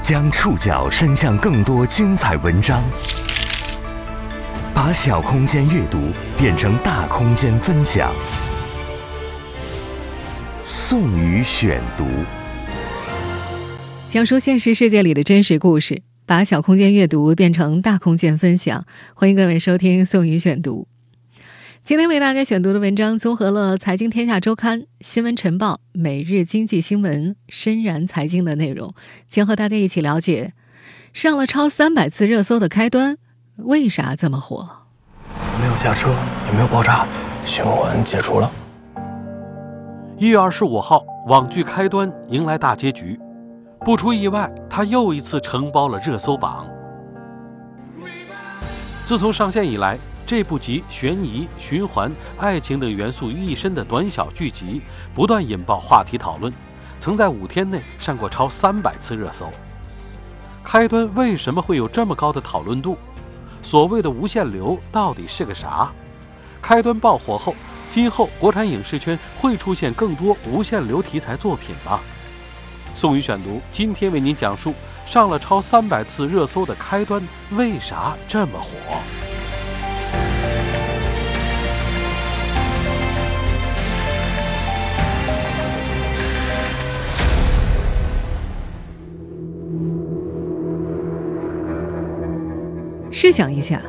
将触角伸向更多精彩文章，把小空间阅读变成大空间分享。宋宇选读，讲述现实世界里的真实故事，把小空间阅读变成大空间分享。欢迎各位收听宋宇选读。今天为大家选读的文章综合了《财经天下周刊》《新闻晨报》《每日经济新闻》《深燃财经》的内容，将和大家一起了解上了超三百次热搜的开端为啥这么火。没有下车，也没有爆炸，循环解除了。一月二十五号，网剧开端迎来大结局，不出意外，它又一次承包了热搜榜。自从上线以来。这部集悬疑、循环、爱情等元素于一身的短小剧集，不断引爆话题讨论，曾在五天内上过超三百次热搜。开端为什么会有这么高的讨论度？所谓的无限流到底是个啥？开端爆火后，今后国产影视圈会出现更多无限流题材作品吗？宋宇选读今天为您讲述上了超三百次热搜的开端为啥这么火。试想一下，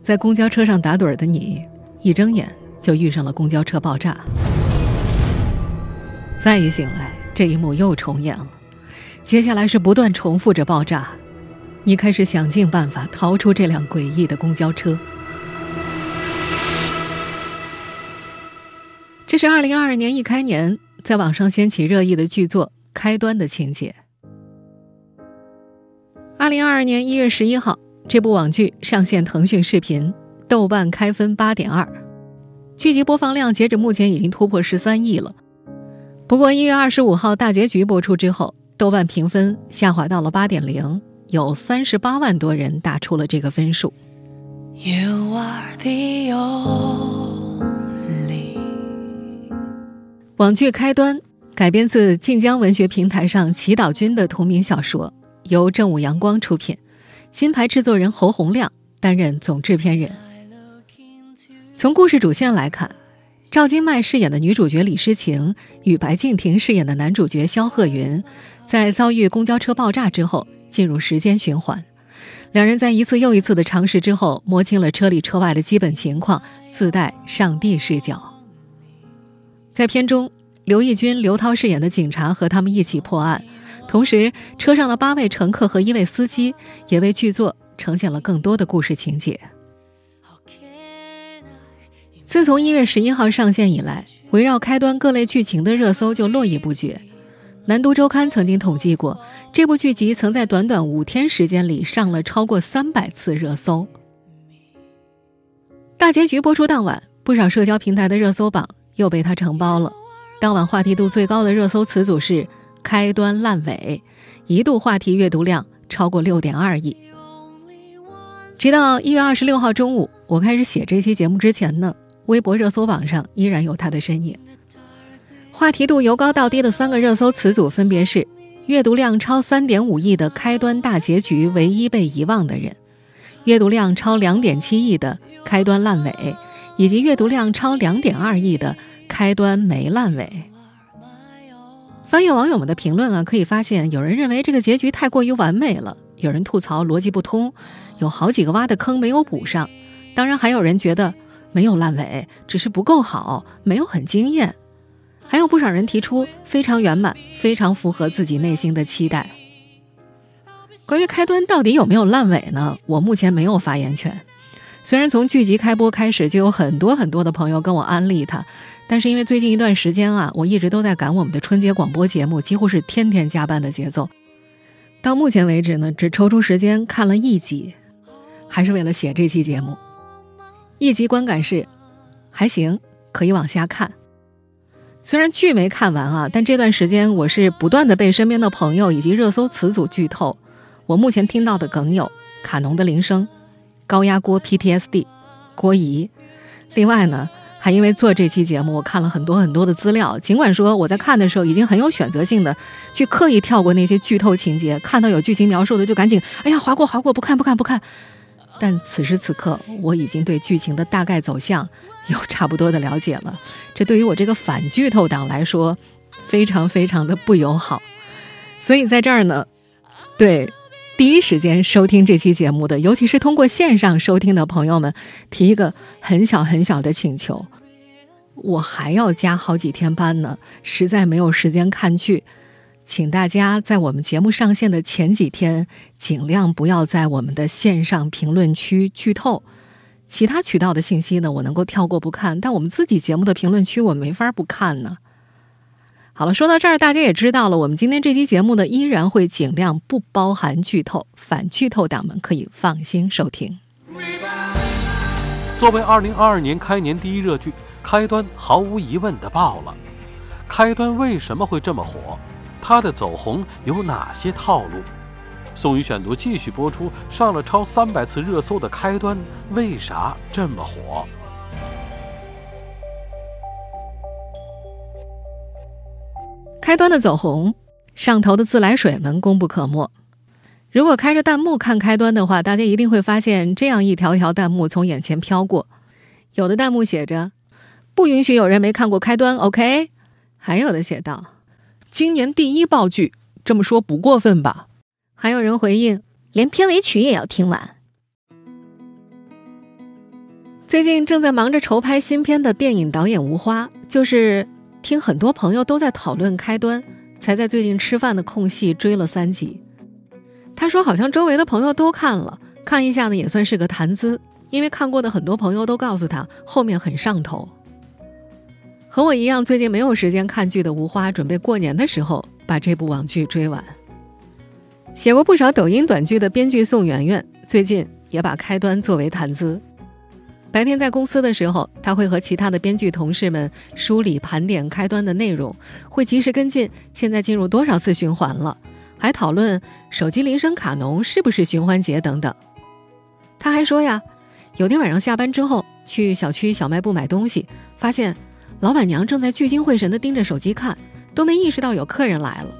在公交车上打盹的你，一睁眼就遇上了公交车爆炸。再一醒来，这一幕又重演了。接下来是不断重复着爆炸，你开始想尽办法逃出这辆诡异的公交车。这是二零二二年一开年在网上掀起热议的剧作《开端》的情节。二零二二年一月十一号，这部网剧上线腾讯视频，豆瓣开分八点二，剧集播放量截止目前已经突破十三亿了。不过一月二十五号大结局播出之后，豆瓣评分下滑到了八点零，有三十八万多人打出了这个分数。You are the only。网剧开端改编自晋江文学平台上祈祷君的同名小说。由正午阳光出品，金牌制作人侯洪亮担任总制片人。从故事主线来看，赵今麦饰演的女主角李诗情与白敬亭饰演的男主角肖鹤云，在遭遇公交车爆炸之后进入时间循环。两人在一次又一次的尝试之后，摸清了车里车外的基本情况，自带上帝视角。在片中，刘奕君、刘涛饰演的警察和他们一起破案。同时，车上的八位乘客和一位司机也为剧作呈现了更多的故事情节。自从一月十一号上线以来，围绕开端各类剧情的热搜就络绎不绝。南都周刊曾经统计过，这部剧集曾在短短五天时间里上了超过三百次热搜。大结局播出当晚，不少社交平台的热搜榜又被它承包了。当晚话题度最高的热搜词组是。开端烂尾，一度话题阅读量超过六点二亿。直到一月二十六号中午，我开始写这期节目之前呢，微博热搜榜上依然有他的身影。话题度由高到低的三个热搜词组分别是：阅读量超三点五亿的开端大结局唯一被遗忘的人，阅读量超两点七亿的开端烂尾，以及阅读量超两点二亿的开端没烂尾。翻阅网友们的评论啊，可以发现有人认为这个结局太过于完美了，有人吐槽逻辑不通，有好几个挖的坑没有补上。当然，还有人觉得没有烂尾，只是不够好，没有很惊艳。还有不少人提出非常圆满，非常符合自己内心的期待。关于开端到底有没有烂尾呢？我目前没有发言权。虽然从剧集开播开始就有很多很多的朋友跟我安利它。但是因为最近一段时间啊，我一直都在赶我们的春节广播节目，几乎是天天加班的节奏。到目前为止呢，只抽出时间看了一集，还是为了写这期节目。一集观感是还行，可以往下看。虽然剧没看完啊，但这段时间我是不断的被身边的朋友以及热搜词组剧透。我目前听到的梗有卡农的铃声、高压锅 PTSD、郭姨，另外呢。还因为做这期节目，我看了很多很多的资料。尽管说我在看的时候已经很有选择性的去刻意跳过那些剧透情节，看到有剧情描述的就赶紧哎呀划过划过不看不看不看。但此时此刻，我已经对剧情的大概走向有差不多的了解了。这对于我这个反剧透党来说，非常非常的不友好。所以在这儿呢，对第一时间收听这期节目的，尤其是通过线上收听的朋友们，提一个很小很小的请求。我还要加好几天班呢，实在没有时间看剧，请大家在我们节目上线的前几天，尽量不要在我们的线上评论区剧透。其他渠道的信息呢，我能够跳过不看，但我们自己节目的评论区，我没法不看呢。好了，说到这儿，大家也知道了，我们今天这期节目呢，依然会尽量不包含剧透，反剧透党们可以放心收听。作为二零二二年开年第一热剧。开端毫无疑问的爆了，开端为什么会这么火？它的走红有哪些套路？宋宇选读继续播出，上了超三百次热搜的开端为啥这么火？开端的走红，上头的自来水们功不可没。如果开着弹幕看开端的话，大家一定会发现这样一条条弹幕从眼前飘过，有的弹幕写着。不允许有人没看过开端，OK？还有的写道：“今年第一爆剧，这么说不过分吧？”还有人回应：“连片尾曲也要听完。”最近正在忙着筹拍新片的电影导演吴花，就是听很多朋友都在讨论开端，才在最近吃饭的空隙追了三集。他说：“好像周围的朋友都看了，看一下呢也算是个谈资，因为看过的很多朋友都告诉他后面很上头。”和我一样，最近没有时间看剧的无花，准备过年的时候把这部网剧追完。写过不少抖音短剧的编剧宋媛媛，最近也把开端作为谈资。白天在公司的时候，他会和其他的编剧同事们梳理盘点开端的内容，会及时跟进现在进入多少次循环了，还讨论手机铃声卡农是不是循环节等等。他还说呀，有天晚上下班之后去小区小卖部买东西，发现。老板娘正在聚精会神地盯着手机看，都没意识到有客人来了。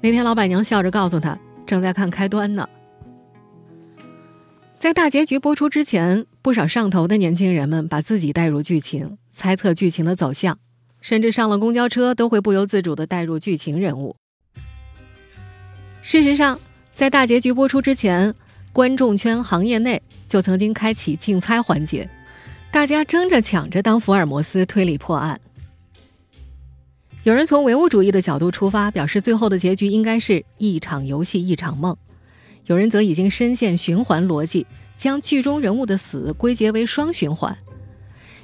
那天，老板娘笑着告诉他，正在看开端呢。在大结局播出之前，不少上头的年轻人们把自己带入剧情，猜测剧情的走向，甚至上了公交车都会不由自主地带入剧情人物。事实上，在大结局播出之前，观众圈行业内就曾经开启竞猜环节。大家争着抢着当福尔摩斯推理破案。有人从唯物主义的角度出发，表示最后的结局应该是一场游戏一场梦；有人则已经深陷循环逻辑，将剧中人物的死归结为双循环；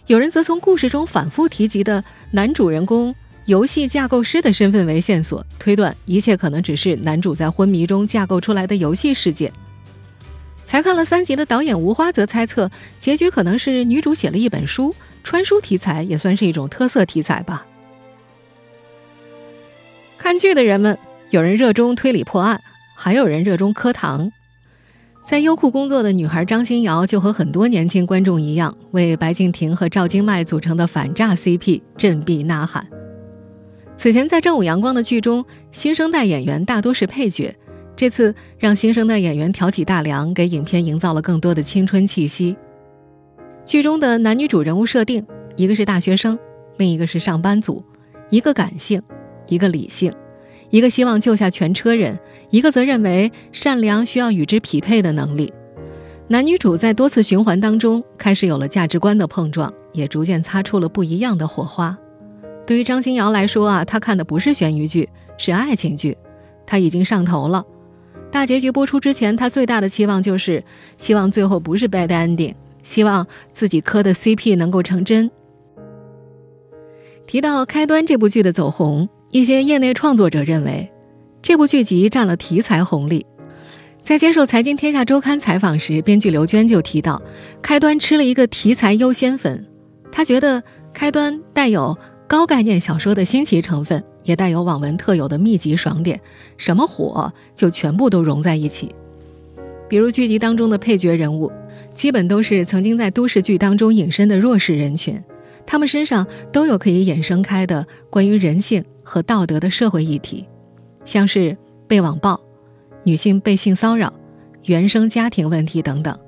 有人则从故事中反复提及的男主人公游戏架构师的身份为线索，推断一切可能只是男主在昏迷中架构出来的游戏世界。才看了三集的导演吴花则猜测，结局可能是女主写了一本书，穿书题材也算是一种特色题材吧。看剧的人们，有人热衷推理破案，还有人热衷磕糖。在优酷工作的女孩张欣瑶就和很多年轻观众一样，为白敬亭和赵今麦组成的反诈 CP 振臂呐喊。此前在正午阳光的剧中，新生代演员大多是配角。这次让新生代演员挑起大梁，给影片营造了更多的青春气息。剧中的男女主人物设定，一个是大学生，另一个是上班族，一个感性，一个理性，一个希望救下全车人，一个则认为善良需要与之匹配的能力。男女主在多次循环当中开始有了价值观的碰撞，也逐渐擦出了不一样的火花。对于张新瑶来说啊，她看的不是悬疑剧，是爱情剧，她已经上头了。大结局播出之前，她最大的期望就是希望最后不是 bad ending，希望自己磕的 CP 能够成真。提到开端这部剧的走红，一些业内创作者认为，这部剧集占了题材红利。在接受《财经天下周刊》采访时，编剧刘娟就提到，开端吃了一个题材优先粉，他觉得开端带有高概念小说的新奇成分。也带有网文特有的密集爽点，什么火就全部都融在一起。比如剧集当中的配角人物，基本都是曾经在都市剧当中隐身的弱势人群，他们身上都有可以衍生开的关于人性和道德的社会议题，像是被网暴、女性被性骚扰、原生家庭问题等等。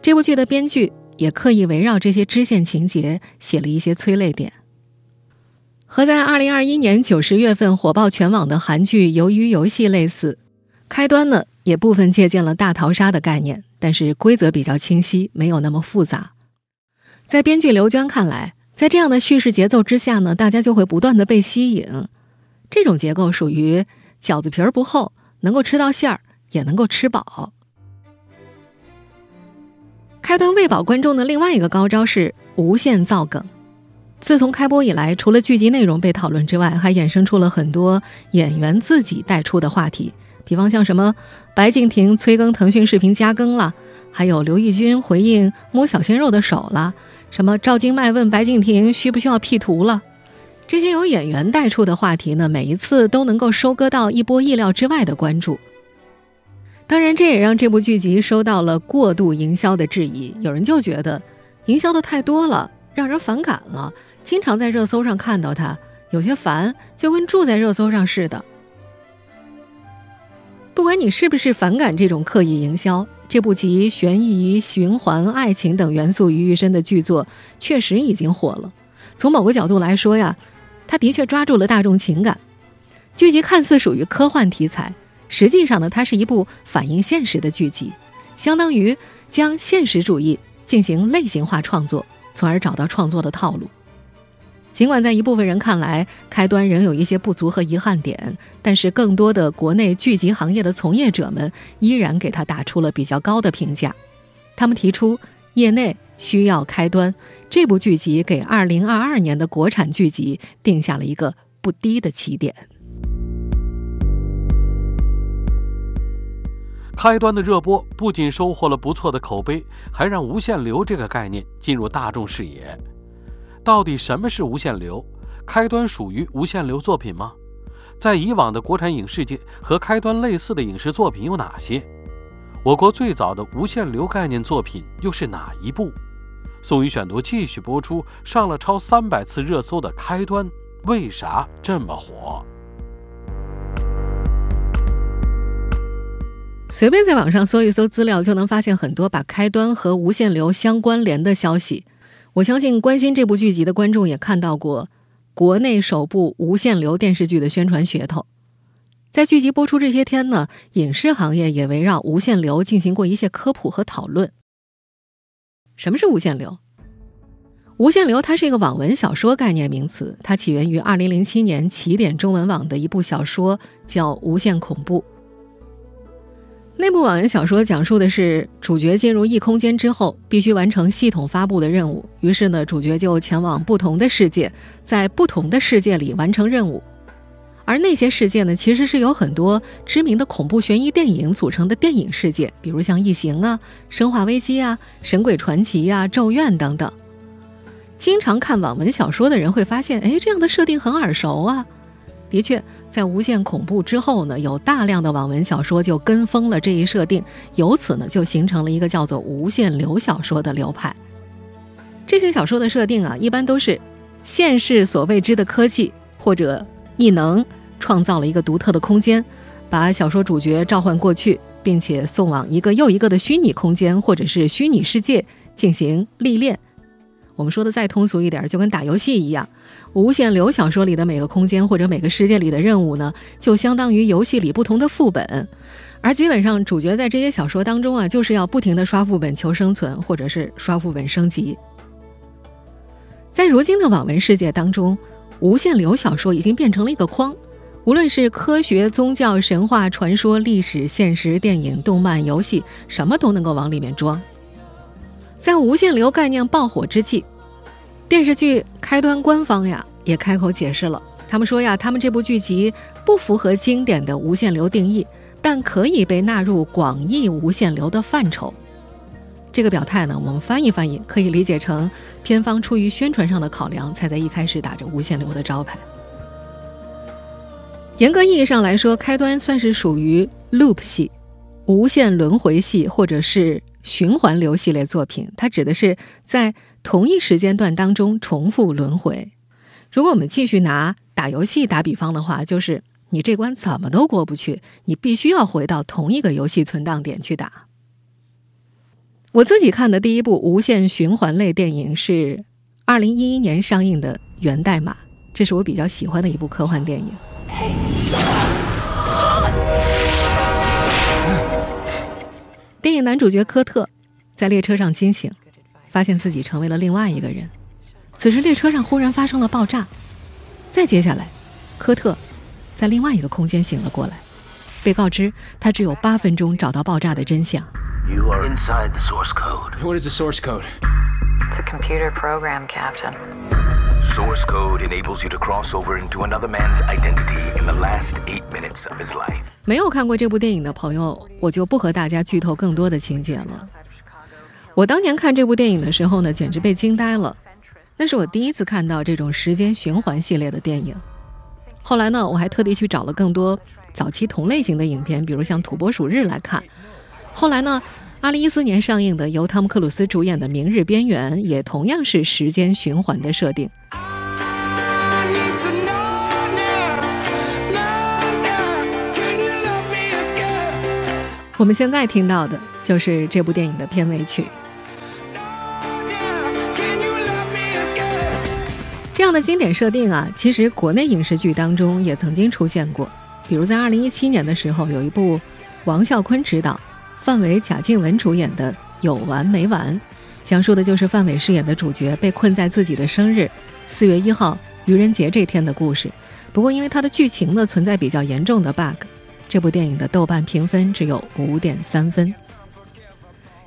这部剧的编剧也刻意围绕这些支线情节写了一些催泪点。和在2021年9、10月份火爆全网的韩剧《鱿鱼游戏》类似，开端呢也部分借鉴了大逃杀的概念，但是规则比较清晰，没有那么复杂。在编剧刘娟看来，在这样的叙事节奏之下呢，大家就会不断的被吸引。这种结构属于饺子皮儿不厚，能够吃到馅儿，也能够吃饱。开端喂饱观众的另外一个高招是无限造梗。自从开播以来，除了剧集内容被讨论之外，还衍生出了很多演员自己带出的话题，比方像什么白敬亭催更腾讯视频加更了，还有刘奕君回应摸小鲜肉的手了，什么赵今麦问白敬亭需不需要 P 图了，这些由演员带出的话题呢，每一次都能够收割到一波意料之外的关注。当然，这也让这部剧集收到了过度营销的质疑，有人就觉得营销的太多了，让人反感了。经常在热搜上看到他，有些烦，就跟住在热搜上似的。不管你是不是反感这种刻意营销，这部集悬疑、循环、爱情等元素于一身的剧作，确实已经火了。从某个角度来说呀，它的确抓住了大众情感。剧集看似属于科幻题材，实际上呢，它是一部反映现实的剧集，相当于将现实主义进行类型化创作，从而找到创作的套路。尽管在一部分人看来，开端仍有一些不足和遗憾点，但是更多的国内剧集行业的从业者们依然给他打出了比较高的评价。他们提出，业内需要开端这部剧集给2022年的国产剧集定下了一个不低的起点。开端的热播不仅收获了不错的口碑，还让无限流这个概念进入大众视野。到底什么是无限流？开端属于无限流作品吗？在以往的国产影视界，和开端类似的影视作品有哪些？我国最早的无限流概念作品又是哪一部？宋宇选读继续播出，上了超三百次热搜的开端，为啥这么火？随便在网上搜一搜资料，就能发现很多把开端和无限流相关联的消息。我相信关心这部剧集的观众也看到过国内首部无限流电视剧的宣传噱头。在剧集播出这些天呢，影视行业也围绕无限流进行过一些科普和讨论。什么是无限流？无限流它是一个网文小说概念名词，它起源于2007年起点中文网的一部小说，叫《无限恐怖》。那部网文小说讲述的是主角进入异空间之后，必须完成系统发布的任务。于是呢，主角就前往不同的世界，在不同的世界里完成任务。而那些世界呢，其实是由很多知名的恐怖悬疑电影组成的电影世界，比如像《异形》啊、《生化危机》啊、《神鬼传奇》啊、《咒怨》等等。经常看网文小说的人会发现，哎，这样的设定很耳熟啊。的确，在无限恐怖之后呢，有大量的网文小说就跟风了这一设定，由此呢就形成了一个叫做无限流小说的流派。这些小说的设定啊，一般都是现世所未知的科技或者异能创造了一个独特的空间，把小说主角召唤过去，并且送往一个又一个的虚拟空间或者是虚拟世界进行历练。我们说的再通俗一点，就跟打游戏一样。无限流小说里的每个空间或者每个世界里的任务呢，就相当于游戏里不同的副本，而基本上主角在这些小说当中啊，就是要不停的刷副本求生存，或者是刷副本升级。在如今的网文世界当中，无限流小说已经变成了一个框，无论是科学、宗教、神话、传说、历史、现实、电影、动漫、游戏，什么都能够往里面装。在无限流概念爆火之际。电视剧开端官方呀也开口解释了，他们说呀，他们这部剧集不符合经典的无限流定义，但可以被纳入广义无限流的范畴。这个表态呢，我们翻译翻译，可以理解成片方出于宣传上的考量，才在一开始打着无限流的招牌。严格意义上来说，开端算是属于 loop 系、无限轮回系或者是循环流系列作品，它指的是在。同一时间段当中重复轮回。如果我们继续拿打游戏打比方的话，就是你这关怎么都过不去，你必须要回到同一个游戏存档点去打。我自己看的第一部无限循环类电影是二零一一年上映的《源代码》，这是我比较喜欢的一部科幻电影。电影男主角科特在列车上惊醒，发现自己成为了另外一个人。此时列车上忽然发生了爆炸，再接下来，科特在另外一个空间醒了过来，被告知他只有八分钟找到爆炸的真相。You are inside the source code. What is the source code? It's a computer program, Captain. Source code enables you to cross over into another man's identity in the last eight minutes of his life. 没有看过这部电影的朋友，我就不和大家剧透更多的情节了。我当年看这部电影的时候呢，简直被惊呆了。那是我第一次看到这种时间循环系列的电影。后来呢，我还特地去找了更多早期同类型的影片，比如像《土拨鼠日》来看。后来呢，二零一四年上映的由汤姆克鲁斯主演的《明日边缘》也同样是时间循环的设定。我们现在听到的就是这部电影的片尾曲。这样的经典设定啊，其实国内影视剧当中也曾经出现过。比如在二零一七年的时候，有一部王啸坤执导、范伟、贾静雯主演的《有完没完》，讲述的就是范伟饰演的主角被困在自己的生日四月一号愚人节这天的故事。不过，因为它的剧情呢存在比较严重的 bug，这部电影的豆瓣评分只有五点三分。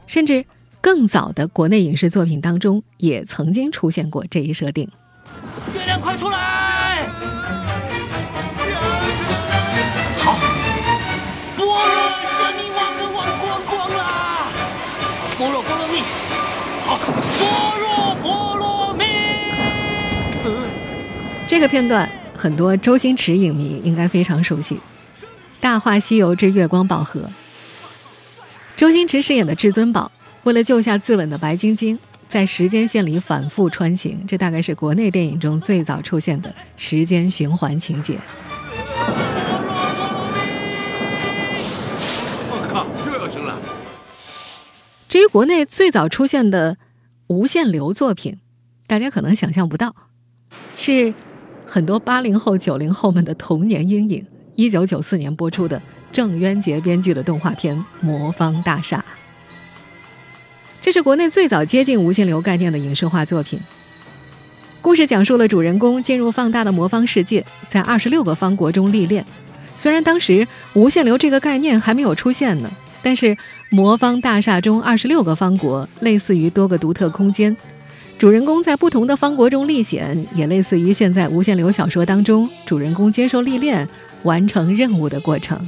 甚至更早的国内影视作品当中，也曾经出现过这一设定。月亮快出来！好，般若生命忘个忘光光啦！般若波罗蜜，好，般若波罗蜜。这个片段，很多周星驰影迷应该非常熟悉，《大话西游之月光宝盒》。周星驰饰演的至尊宝，为了救下自刎的白晶晶。在时间线里反复穿行，这大概是国内电影中最早出现的时间循环情节。我靠，又要生了！至于国内最早出现的无限流作品，大家可能想象不到，是很多八零后、九零后们的童年阴影。一九九四年播出的郑渊洁编剧的动画片《魔方大厦》。这是国内最早接近无限流概念的影视化作品。故事讲述了主人公进入放大的魔方世界，在二十六个方国中历练。虽然当时无限流这个概念还没有出现呢，但是魔方大厦中二十六个方国类似于多个独特空间，主人公在不同的方国中历险，也类似于现在无限流小说当中主人公接受历练、完成任务的过程。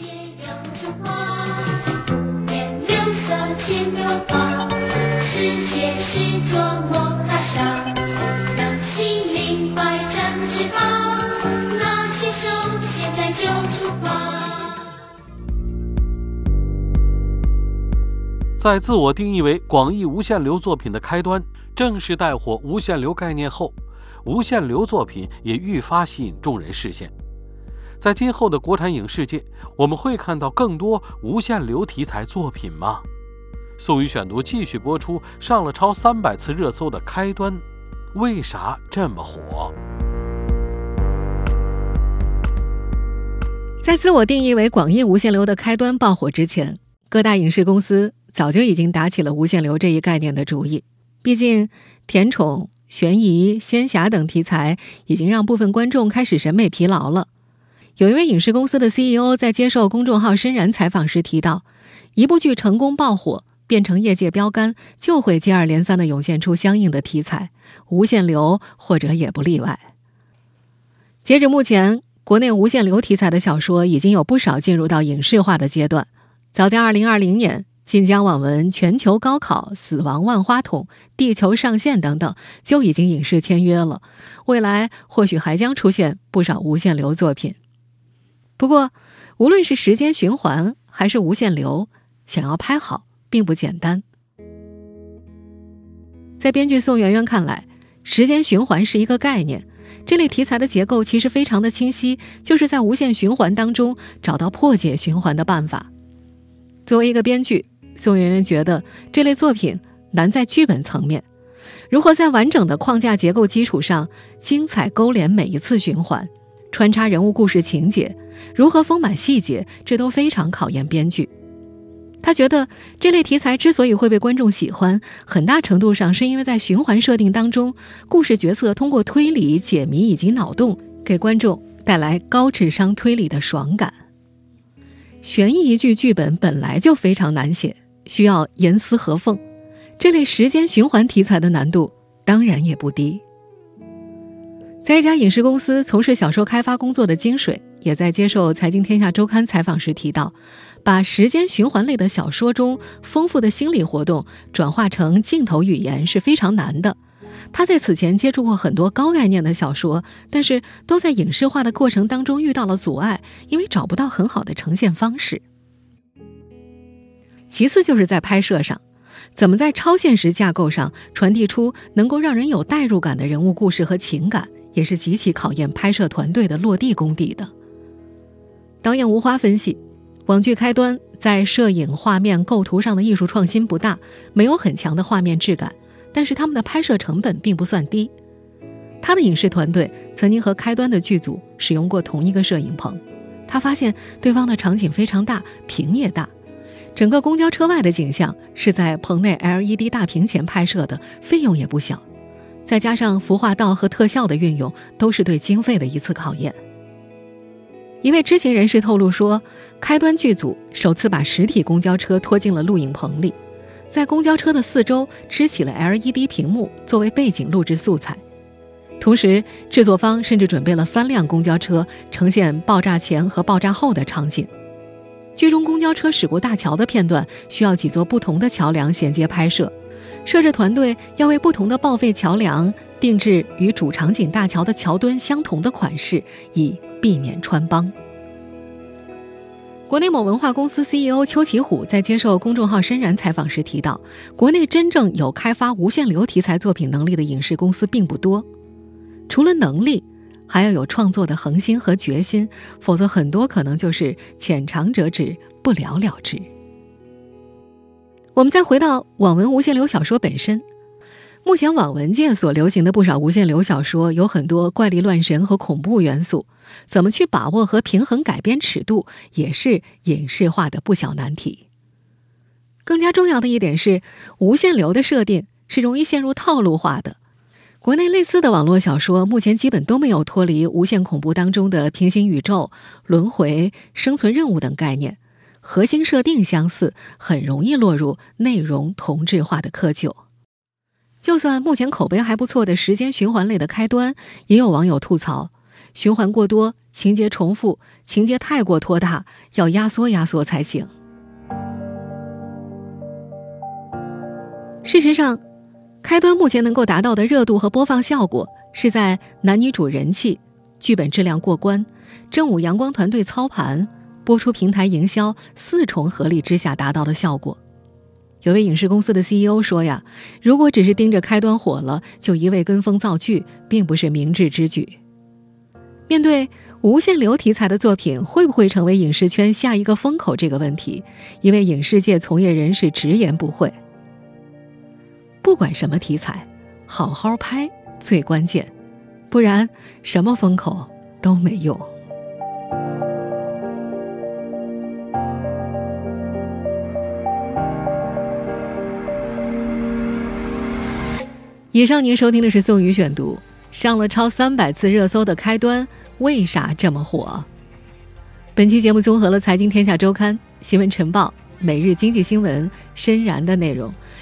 在自我定义为广义无限流作品的开端，正式带火无限流概念后，无限流作品也愈发吸引众人视线。在今后的国产影视界，我们会看到更多无限流题材作品吗？宋宇选读继续播出，上了超三百次热搜的开端，为啥这么火？在自我定义为广义无限流的开端爆火之前，各大影视公司。早就已经打起了无限流这一概念的主意，毕竟甜宠、悬疑、仙侠等题材已经让部分观众开始审美疲劳了。有一位影视公司的 CEO 在接受公众号“深然”采访时提到，一部剧成功爆火，变成业界标杆，就会接二连三的涌现出相应的题材，无限流或者也不例外。截止目前，国内无限流题材的小说已经有不少进入到影视化的阶段。早在2020年。晋江网文《全球高考》《死亡万花筒》《地球上线》等等就已经影视签约了，未来或许还将出现不少无限流作品。不过，无论是时间循环还是无限流，想要拍好并不简单。在编剧宋媛媛看来，时间循环是一个概念。这类题材的结构其实非常的清晰，就是在无限循环当中找到破解循环的办法。作为一个编剧，宋媛媛觉得这类作品难在剧本层面，如何在完整的框架结构基础上精彩勾连每一次循环，穿插人物故事情节，如何丰满细节，这都非常考验编剧。他觉得这类题材之所以会被观众喜欢，很大程度上是因为在循环设定当中，故事角色通过推理、解谜以及脑洞，给观众带来高智商推理的爽感。悬疑剧剧本本来就非常难写，需要严丝合缝，这类时间循环题材的难度当然也不低。在一家影视公司从事小说开发工作的金水，也在接受《财经天下周刊》采访时提到。把时间循环类的小说中丰富的心理活动转化成镜头语言是非常难的。他在此前接触过很多高概念的小说，但是都在影视化的过程当中遇到了阻碍，因为找不到很好的呈现方式。其次就是在拍摄上，怎么在超现实架构上传递出能够让人有代入感的人物故事和情感，也是极其考验拍摄团队的落地功底的。导演吴花分析。网剧开端在摄影、画面、构图上的艺术创新不大，没有很强的画面质感，但是他们的拍摄成本并不算低。他的影视团队曾经和开端的剧组使用过同一个摄影棚，他发现对方的场景非常大，屏也大。整个公交车外的景象是在棚内 LED 大屏前拍摄的，费用也不小。再加上服化道和特效的运用，都是对经费的一次考验。一位知情人士透露说，开端剧组首次把实体公交车拖进了录影棚里，在公交车的四周支起了 LED 屏幕作为背景录制素材，同时制作方甚至准备了三辆公交车呈现爆炸前和爆炸后的场景。剧中公交车驶过大桥的片段需要几座不同的桥梁衔接拍摄，摄制团队要为不同的报废桥梁定制与主场景大桥的桥墩相同的款式，以。避免穿帮。国内某文化公司 CEO 邱奇虎在接受公众号“深然”采访时提到，国内真正有开发无限流题材作品能力的影视公司并不多。除了能力，还要有创作的恒心和决心，否则很多可能就是浅尝辄止，不了了之。我们再回到网文无限流小说本身。目前网文界所流行的不少无限流小说，有很多怪力乱神和恐怖元素，怎么去把握和平衡改编尺度，也是影视化的不小难题。更加重要的一点是，无限流的设定是容易陷入套路化的。国内类似的网络小说，目前基本都没有脱离无限恐怖当中的平行宇宙、轮回、生存任务等概念，核心设定相似，很容易落入内容同质化的窠臼。就算目前口碑还不错的时间循环类的开端，也有网友吐槽，循环过多，情节重复，情节太过拖沓，要压缩压缩才行。事实上，开端目前能够达到的热度和播放效果，是在男女主人气、剧本质量过关、正午阳光团队操盘、播出平台营销四重合力之下达到的效果。有位影视公司的 CEO 说：“呀，如果只是盯着开端火了就一味跟风造句，并不是明智之举。面对无限流题材的作品会不会成为影视圈下一个风口这个问题，一位影视界从业人士直言不讳：不管什么题材，好好拍最关键，不然什么风口都没用。”以上您收听的是宋宇选读，上了超三百次热搜的开端为啥这么火？本期节目综合了《财经天下周刊》《新闻晨报》《每日经济新闻》《深然》的内容。